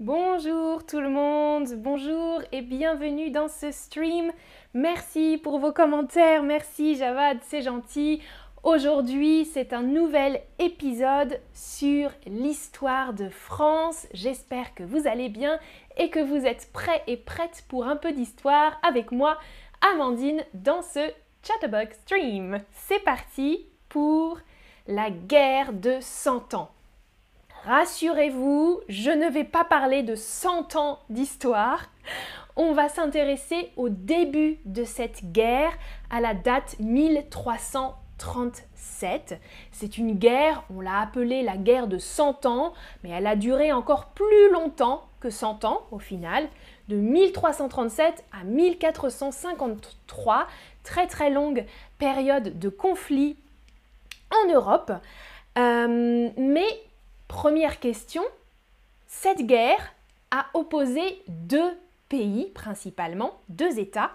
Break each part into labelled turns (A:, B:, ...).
A: Bonjour tout le monde, bonjour et bienvenue dans ce stream. Merci pour vos commentaires, merci Javad, c'est gentil. Aujourd'hui, c'est un nouvel épisode sur l'histoire de France. J'espère que vous allez bien et que vous êtes prêts et prêtes pour un peu d'histoire avec moi, Amandine, dans ce Chatterbox Stream. C'est parti pour la guerre de 100 ans. Rassurez-vous, je ne vais pas parler de 100 ans d'histoire. On va s'intéresser au début de cette guerre, à la date 1337. C'est une guerre, on l'a appelée la guerre de 100 ans, mais elle a duré encore plus longtemps que 100 ans au final, de 1337 à 1453, très très longue période de conflit en Europe. Euh, mais Première question, cette guerre a opposé deux pays principalement, deux États.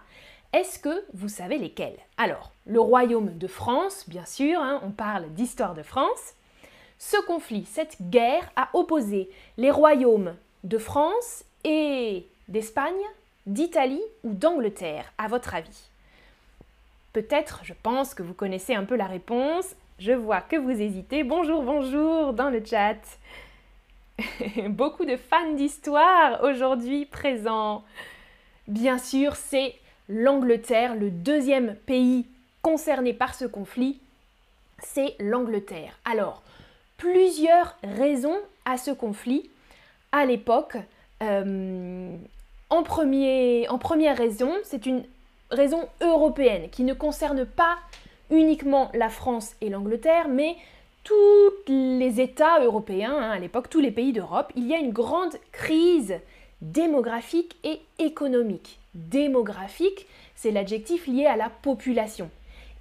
A: Est-ce que vous savez lesquels? Alors, le royaume de France, bien sûr, hein, on parle d'histoire de France. Ce conflit, cette guerre a opposé les royaumes de France et d'Espagne, d'Italie ou d'Angleterre, à votre avis? Peut-être, je pense que vous connaissez un peu la réponse. Je vois que vous hésitez. Bonjour, bonjour dans le chat. Beaucoup de fans d'histoire aujourd'hui présents. Bien sûr, c'est l'Angleterre, le deuxième pays concerné par ce conflit. C'est l'Angleterre. Alors, plusieurs raisons à ce conflit à l'époque. Euh, en, première raison, c'est une raison européenne qui ne concerne pas uniquement la France et l'Angleterre, mais tous les États européens, hein, à l'époque, tous les pays d'Europe, il y a une grande crise démographique et économique. Démographique, c'est l'adjectif lié à la population.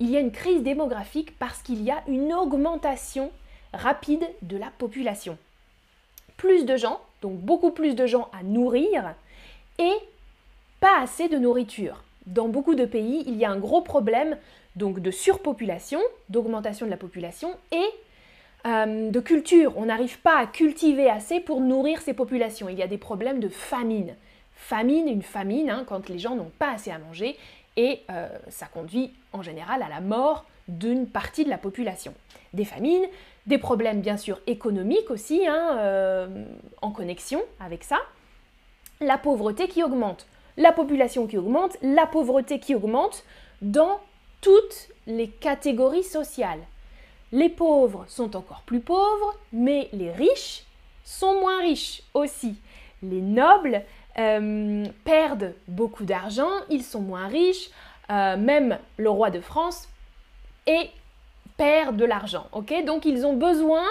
A: Il y a une crise démographique parce qu'il y a une augmentation rapide de la population. Plus de gens, donc beaucoup plus de gens à nourrir, et pas assez de nourriture. Dans beaucoup de pays, il y a un gros problème donc de surpopulation, d'augmentation de la population et euh, de culture. On n'arrive pas à cultiver assez pour nourrir ces populations. Il y a des problèmes de famine. Famine, une famine, hein, quand les gens n'ont pas assez à manger, et euh, ça conduit en général à la mort d'une partie de la population. Des famines, des problèmes bien sûr économiques aussi, hein, euh, en connexion avec ça, la pauvreté qui augmente, la population qui augmente, la pauvreté qui augmente dans toutes les catégories sociales. Les pauvres sont encore plus pauvres, mais les riches sont moins riches aussi. Les nobles euh, perdent beaucoup d'argent, ils sont moins riches, euh, même le roi de France et perd de l'argent. Donc ils ont besoin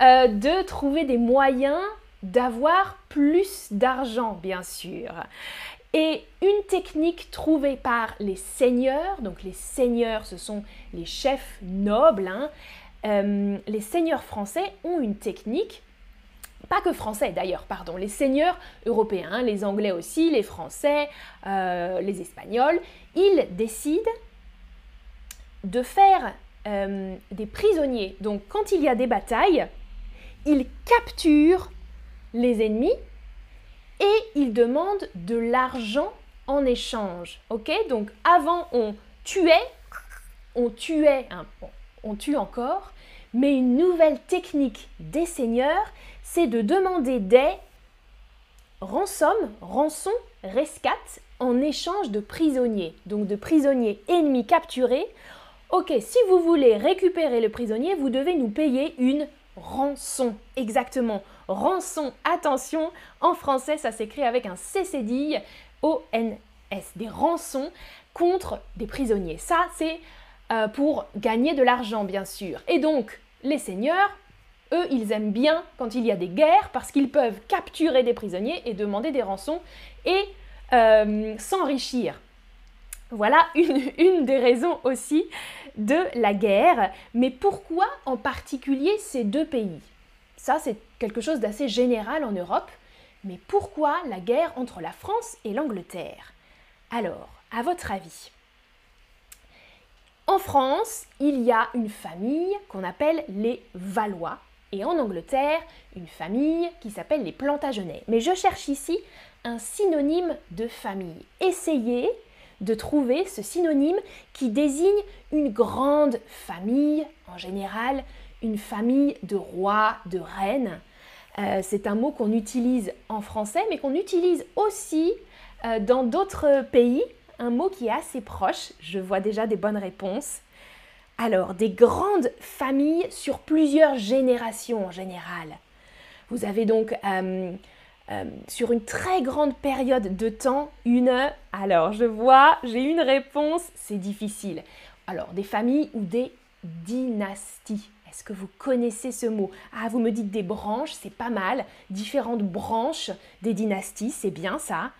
A: euh, de trouver des moyens d'avoir plus d'argent, bien sûr. Et une technique trouvée par les seigneurs, donc les seigneurs ce sont les chefs nobles, hein, euh, les seigneurs français ont une technique, pas que français d'ailleurs, pardon, les seigneurs européens, hein, les anglais aussi, les français, euh, les espagnols, ils décident de faire euh, des prisonniers. Donc quand il y a des batailles, ils capturent les ennemis et ils demandent de l'argent en échange. Ok? Donc avant on tuait, on tuait, on tue encore, mais une nouvelle technique des seigneurs, c'est de demander des rançons, rançons, rescates en échange de prisonniers, donc de prisonniers ennemis capturés. Ok, si vous voulez récupérer le prisonnier, vous devez nous payer une rançon. Exactement, rançon. Attention, en français, ça s'écrit avec un CCD O-N-S. Des rançons contre des prisonniers. Ça, c'est euh, pour gagner de l'argent, bien sûr. Et donc, les seigneurs, eux, ils aiment bien quand il y a des guerres parce qu'ils peuvent capturer des prisonniers et demander des rançons et euh, s'enrichir. Voilà une, des raisons aussi de la guerre. Mais pourquoi en particulier ces deux pays? Ça, c'est quelque chose d'assez général en Europe. Mais pourquoi la guerre entre la France et l'Angleterre? Alors, à votre avis En France, il y a une famille qu'on appelle les Valois. et en Angleterre une famille qui s'appelle les Plantagenets. Mais je cherche ici un synonyme de famille. Essayez de trouver ce synonyme qui désigne une grande famille, en général une famille de rois, de reines. Euh, c'est un mot qu'on utilise en français, mais qu'on utilise aussi euh, dans d'autres pays. Un mot qui est assez proche. Je vois déjà des bonnes réponses. Alors, des grandes familles sur plusieurs générations en général. Vous avez donc euh, sur une très grande période de temps une... Alors, je vois, j'ai une réponse, c'est difficile. Alors, des familles ou des dynasties? Est-ce que vous connaissez ce mot? Ah, vous me dites des branches, c'est pas mal. Différentes branches des dynasties, c'est bien ça.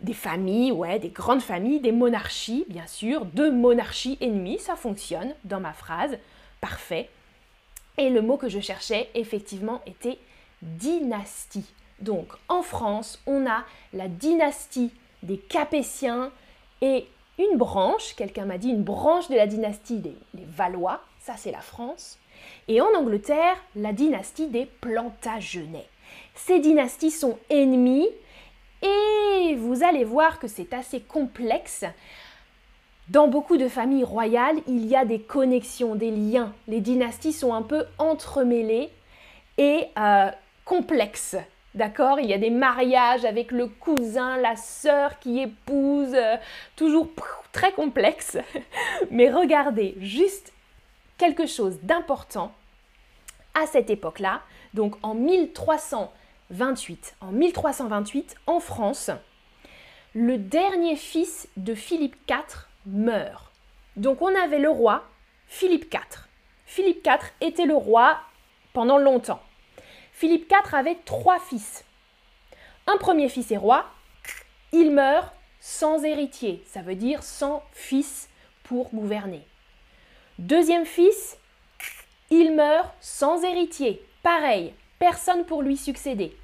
A: Des familles, ouais, des grandes familles, des monarchies, bien sûr. Deux monarchies ennemies, ça fonctionne dans ma phrase. Parfait. Et le mot que je cherchais, effectivement, était dynastie. Donc, en France, on a la dynastie des Capétiens et une branche, quelqu'un m'a dit une branche de la dynastie des Valois, ça c'est la France et en Angleterre, la dynastie des Plantagenets. Ces dynasties sont ennemies et vous allez voir que c'est assez complexe. Dans beaucoup de familles royales, il y a des connexions, des liens. Les dynasties sont un peu entremêlées et euh, complexes. D'accord Il y a des mariages avec le cousin, la sœur qui épouse, euh, toujours très complexe. Mais regardez, juste quelque chose d'important à cette époque-là, donc en 1328. En 1328, en France, le dernier fils de Philippe IV meurt. Donc on avait le roi Philippe IV. Philippe IV était le roi pendant longtemps. Philippe IV avait trois fils. Un premier fils est roi, il meurt sans héritier, ça veut dire sans fils pour gouverner. Deuxième fils, il meurt sans héritier. Pareil, personne pour lui succéder.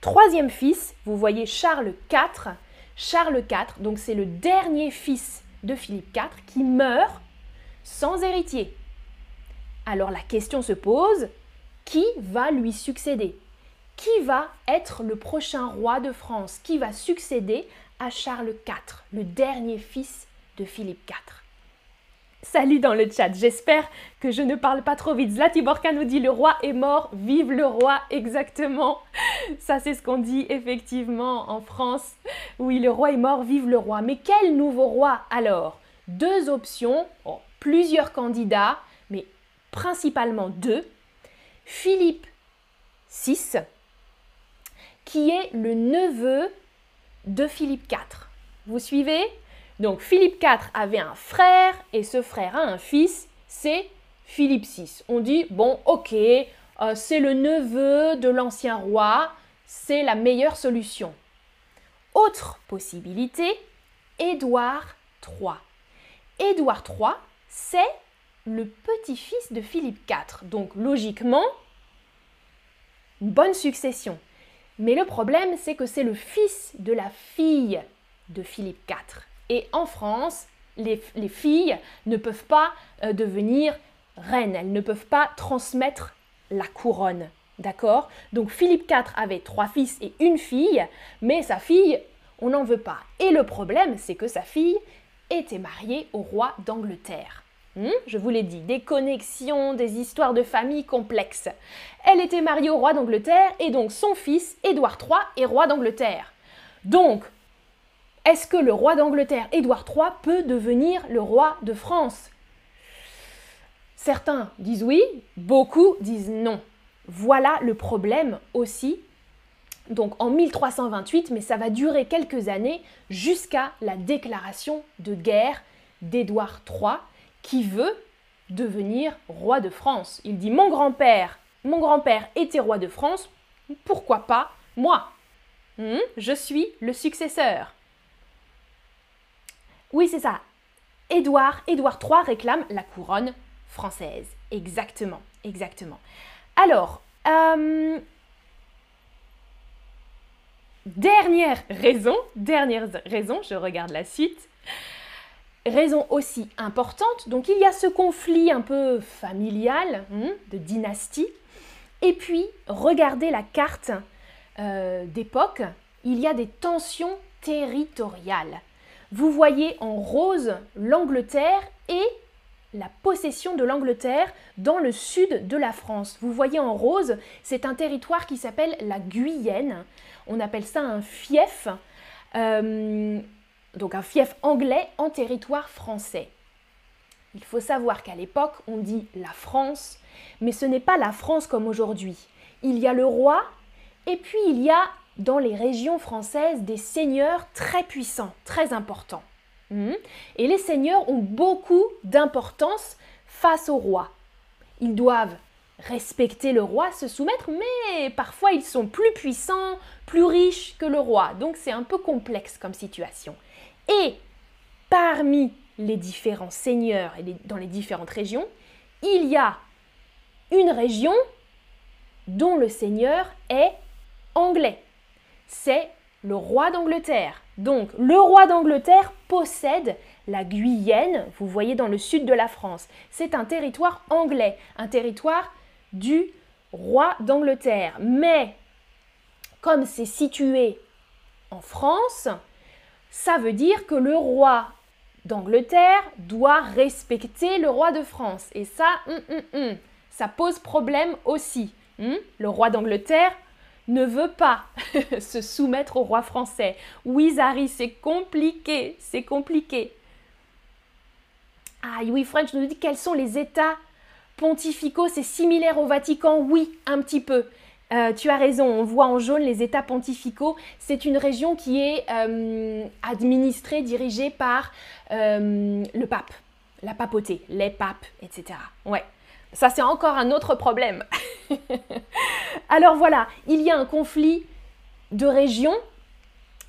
A: Troisième fils, vous voyez Charles IV. Charles IV, donc c'est le dernier fils de Philippe IV qui meurt sans héritier. Alors la question se pose, qui va lui succéder? Qui va être le prochain roi de France? Qui va succéder à Charles IV, le dernier fils de Philippe IV Salut dans le chat, j'espère que je ne parle pas trop vite. Zlatiborka nous dit le roi est mort, vive le roi, exactement. Ça c'est ce qu'on dit effectivement en France. Oui, le roi est mort, vive le roi. Mais quel nouveau roi alors? Deux options, plusieurs candidats, mais principalement deux. Philippe VI, qui est le neveu de Philippe IV. Vous suivez? Donc Philippe IV avait un frère et ce frère a un fils, c'est Philippe VI. On dit, bon, ok, euh, c'est le neveu de l'ancien roi, c'est la meilleure solution. Autre possibilité, Édouard III. Édouard III, c'est le petit-fils de Philippe IV. Donc logiquement, bonne succession. Mais le problème, c'est que c'est le fils de la fille de Philippe IV. Et en France, les, filles ne peuvent pas euh, devenir reines, elles ne peuvent pas transmettre la couronne. D'accord? Donc Philippe IV avait trois fils et une fille, mais sa fille, on n'en veut pas. Et le problème, c'est que sa fille était mariée au roi d'Angleterre. Hmm? Je vous l'ai dit, des connexions, des histoires de famille complexes. Elle était mariée au roi d'Angleterre et donc son fils, Édouard III, est roi d'Angleterre. Donc, est-ce que le roi d'Angleterre, Édouard III, peut devenir le roi de France? Certains disent oui, beaucoup disent non. Voilà le problème aussi. Donc en 1328, mais ça va durer quelques années jusqu'à la déclaration de guerre d'Édouard III qui veut devenir roi de France. Il dit mon grand-père, mon grand-père était roi de France, pourquoi pas moi? Hmm, Je suis le successeur. Oui, c'est ça. Édouard, Édouard III réclame la couronne française. Exactement, exactement. Alors, euh, dernière raison, dernière raison, je regarde la suite. Raison aussi importante, donc il y a ce conflit un peu familial, hmm, de dynastie, Et puis, regardez la carte euh, d'époque, il y a des tensions territoriales. Vous voyez en rose l'Angleterre et la possession de l'Angleterre dans le sud de la France. Vous voyez en rose, c'est un territoire qui s'appelle la Guyenne. On appelle ça un fief, euh, donc un fief anglais en territoire français. Il faut savoir qu'à l'époque, on dit la France, mais ce n'est pas la France comme aujourd'hui. Il y a le roi, et puis il y a dans les régions françaises des seigneurs très puissants, très importants. Hmm? Et les seigneurs ont beaucoup d'importance face au roi. Ils doivent respecter le roi, se soumettre, mais parfois ils sont plus puissants, plus riches que le roi. Donc c'est un peu complexe comme situation. Et parmi les différents seigneurs et dans les différentes régions, il y a une région dont le seigneur est anglais. C'est le roi d'Angleterre. Donc le roi d'Angleterre possède la Guyenne, vous voyez dans le sud de la France. C'est un territoire anglais, un territoire du roi d'Angleterre. Mais comme c'est situé en France, ça veut dire que le roi d'Angleterre doit respecter le roi de France. Et ça, hum, hum, hum, ça pose problème aussi. Le roi d'Angleterre ne veut pas se soumettre au roi français. Oui, Zari, c'est compliqué, c'est compliqué. Ah oui, French nous dit quels sont les États pontificaux? C'est similaire au Vatican? Oui, un petit peu. Euh, tu as raison, on voit en jaune les États pontificaux. C'est une région qui est euh, administrée, dirigée par euh, le pape, la papauté, les papes, etc. Ouais, ça c'est encore un autre problème. Alors voilà, il y a un conflit de région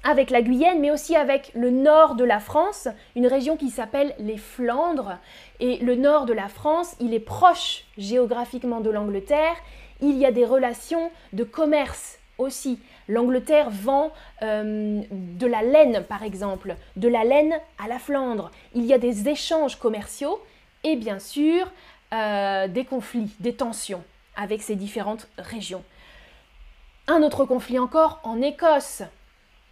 A: avec la Guyenne, mais aussi avec le nord de la France, une région qui s'appelle les Flandres. Et le nord de la France, il est proche géographiquement de l'Angleterre. Il y a des relations de commerce aussi. L'Angleterre vend euh, de la laine, par exemple, de la laine à la Flandre. Il y a des échanges commerciaux et bien sûr euh, des conflits, des tensions avec ces différentes régions. Un autre conflit encore en Écosse,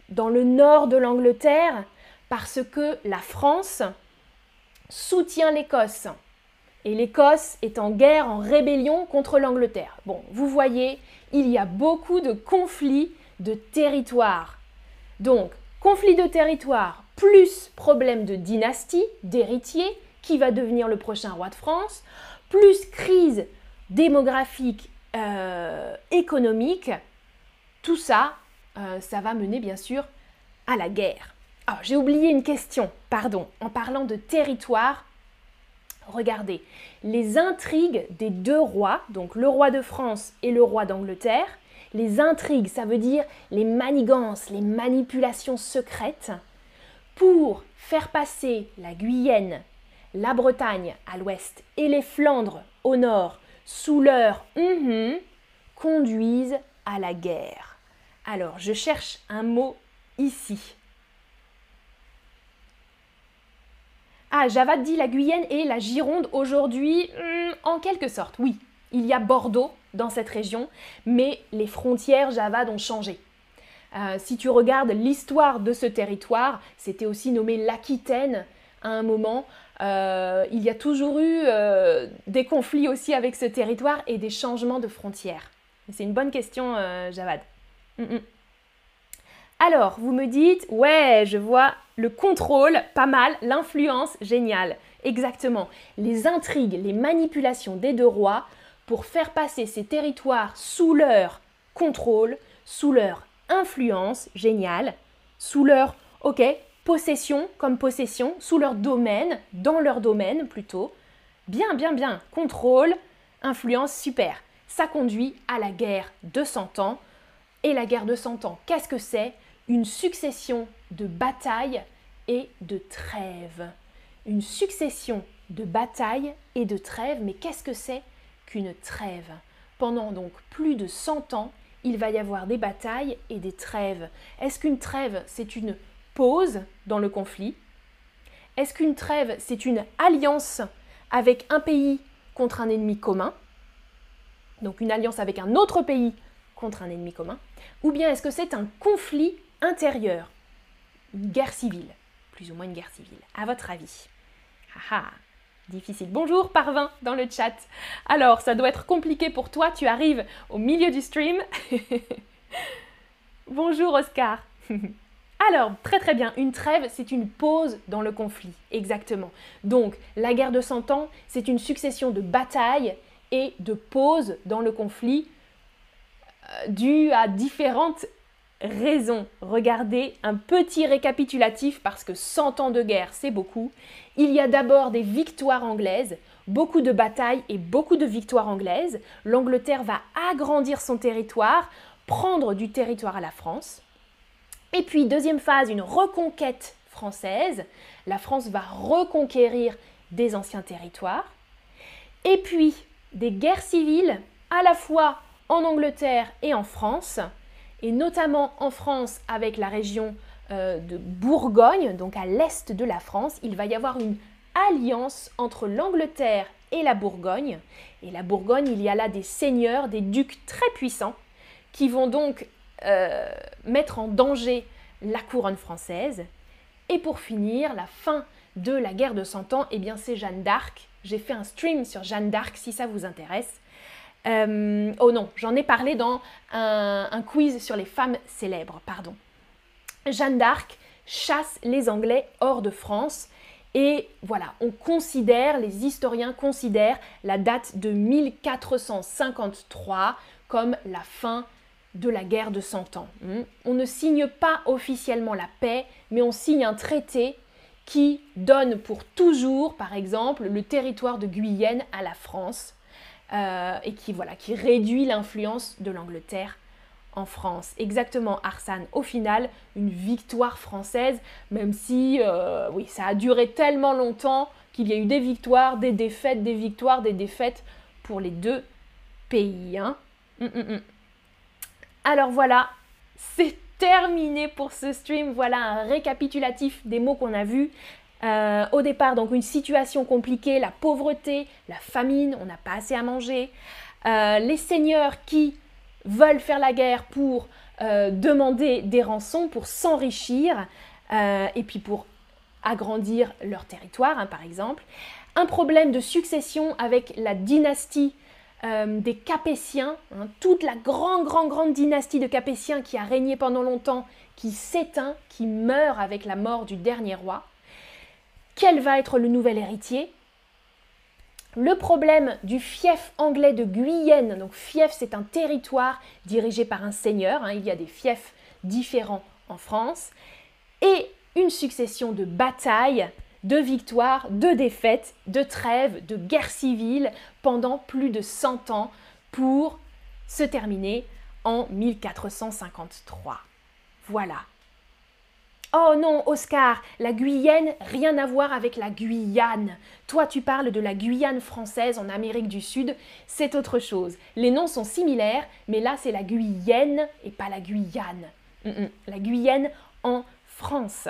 A: dans le nord de l'Angleterre, parce que la France soutient l'Écosse. Et l'Écosse est en guerre, en rébellion contre l'Angleterre. Bon, vous voyez, il y a beaucoup de conflits de territoire. Donc, conflit de territoire plus problème de dynastie, d'héritier, qui va devenir le prochain roi de France, plus crise démographique, euh, économique, tout ça, euh, ça va mener bien sûr à la guerre. Alors j'ai oublié une question, pardon, en parlant de territoire. Regardez, les intrigues des deux rois, donc le roi de France et le roi d'Angleterre, les intrigues, ça veut dire les manigances, les manipulations secrètes, pour faire passer la Guyenne, la Bretagne à l'ouest et les Flandres au nord sous leur hum conduisent à la guerre. Alors, je cherche un mot ici. Ah, Javad dit la Guyenne et la Gironde aujourd'hui, hmm, en quelque sorte, oui. Il y a Bordeaux dans cette région, mais les frontières Javad ont changé. Euh, si tu regardes l'histoire de ce territoire, c'était aussi nommé l'Aquitaine à un moment. Euh, il y a toujours eu euh, des conflits aussi avec ce territoire et des changements de frontières. C'est une bonne question, Javad. Mm, mm. Alors, vous me dites, ouais, je vois le contrôle, pas mal, l'influence, génial. Exactement. Les intrigues, les manipulations des deux rois pour faire passer ces territoires sous leur contrôle, sous leur influence, génial, sous leur, ok, possession comme possession, sous leur domaine, dans leur domaine plutôt. Bien, bien, bien. Contrôle, influence, super. Ça conduit à la guerre de 100 ans. Et la guerre de 100 ans, qu'est-ce que c'est? Une succession de batailles et de trêves. Une succession de batailles et de trêves, mais qu'est-ce que c'est qu'une trêve? Pendant donc plus de 100 ans, il va y avoir des batailles et des trêves. Est-ce qu'une trêve, c'est une pause dans le conflit? Est-ce qu'une trêve, c'est une alliance avec un pays contre un ennemi commun? Donc une alliance avec un autre pays contre un ennemi commun, ou bien est-ce que c'est un conflit intérieur, une guerre civile, plus ou moins une guerre civile, à votre avis? Haha, difficile. Bonjour Parvin dans le chat. Alors, ça doit être compliqué pour toi, tu arrives au milieu du stream. Bonjour Oscar. Alors, très très bien, une trêve, c'est une pause dans le conflit, exactement. Donc, la guerre de Cent Ans, c'est une succession de batailles et de pauses dans le conflit euh, dues à différentes raisons. Regardez un petit récapitulatif parce que 100 ans de guerre, c'est beaucoup. Il y a d'abord des victoires anglaises, beaucoup de batailles et beaucoup de victoires anglaises. L'Angleterre va agrandir son territoire, prendre du territoire à la France. Et puis, deuxième phase, une reconquête française. La France va reconquérir des anciens territoires. Et puis, des guerres civiles, à la fois en Angleterre et en France, et notamment en France avec la région euh, de Bourgogne, donc à l'est de la France, il va y avoir une alliance entre l'Angleterre et la Bourgogne. Et la Bourgogne, il y a là des seigneurs, des ducs très puissants, qui vont donc euh, mettre en danger la couronne française. Et pour finir, la fin de la guerre de Cent Ans, eh bien c'est Jeanne d'Arc. J'ai fait un stream sur Jeanne d'Arc si ça vous intéresse. Euh, oh non, j'en ai parlé dans un, un, quiz sur les femmes célèbres, pardon. Jeanne d'Arc chasse les Anglais hors de France. Et voilà, on considère, les historiens considèrent la date de 1453 comme la fin de la guerre de Cent Ans. Hmm. On ne signe pas officiellement la paix, mais on signe un traité qui donne pour toujours, par exemple, le territoire de Guyenne à la France euh, et qui, voilà, qui réduit l'influence de l'Angleterre en France. Exactement, Arsane. Au final, une victoire française, même si euh, oui, ça a duré tellement longtemps qu'il y a eu des victoires, des défaites, des victoires, des défaites pour les deux pays. Hein. Hum, hum, hum. Alors voilà, c'est terminé pour ce stream. Voilà un récapitulatif des mots qu'on a vus. Euh, au départ, donc une situation compliquée, la pauvreté, la famine, on n'a pas assez à manger. Euh, les seigneurs qui veulent faire la guerre pour euh, demander des rançons, pour s'enrichir, et puis pour agrandir leur territoire, hein, par exemple. Un problème de succession avec la dynastie des Capétiens, hein, toute la grande, grande, grande dynastie de Capétiens qui a régné pendant longtemps, qui s'éteint, qui meurt avec la mort du dernier roi. Quel va être le nouvel héritier? Le problème du fief anglais de Guyenne, donc fief c'est un territoire dirigé par un seigneur, hein, il y a des fiefs différents en France, et une succession de batailles de victoires, de défaites, de trêves, de guerres civiles pendant plus de 100 ans pour se terminer en 1453. Voilà. Oh non, Oscar, la Guyenne, rien à voir avec la Guyane. Toi, tu parles de la Guyane française en Amérique du Sud, c'est autre chose. Les noms sont similaires, mais là, c'est la Guyenne et pas la Guyane. La Guyenne en France.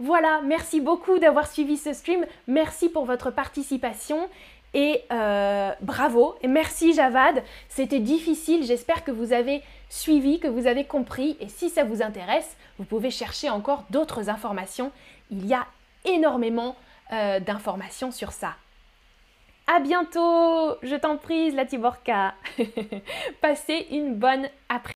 A: Voilà, merci beaucoup d'avoir suivi ce stream. Merci pour votre participation. Et euh, bravo, et merci Javad, c'était difficile, j'espère que vous avez suivi, que vous avez compris, et si ça vous intéresse, vous pouvez chercher encore d'autres informations, il y a énormément euh, d'informations sur ça. À bientôt, je t'en prie, la Tiborka. Passez une bonne après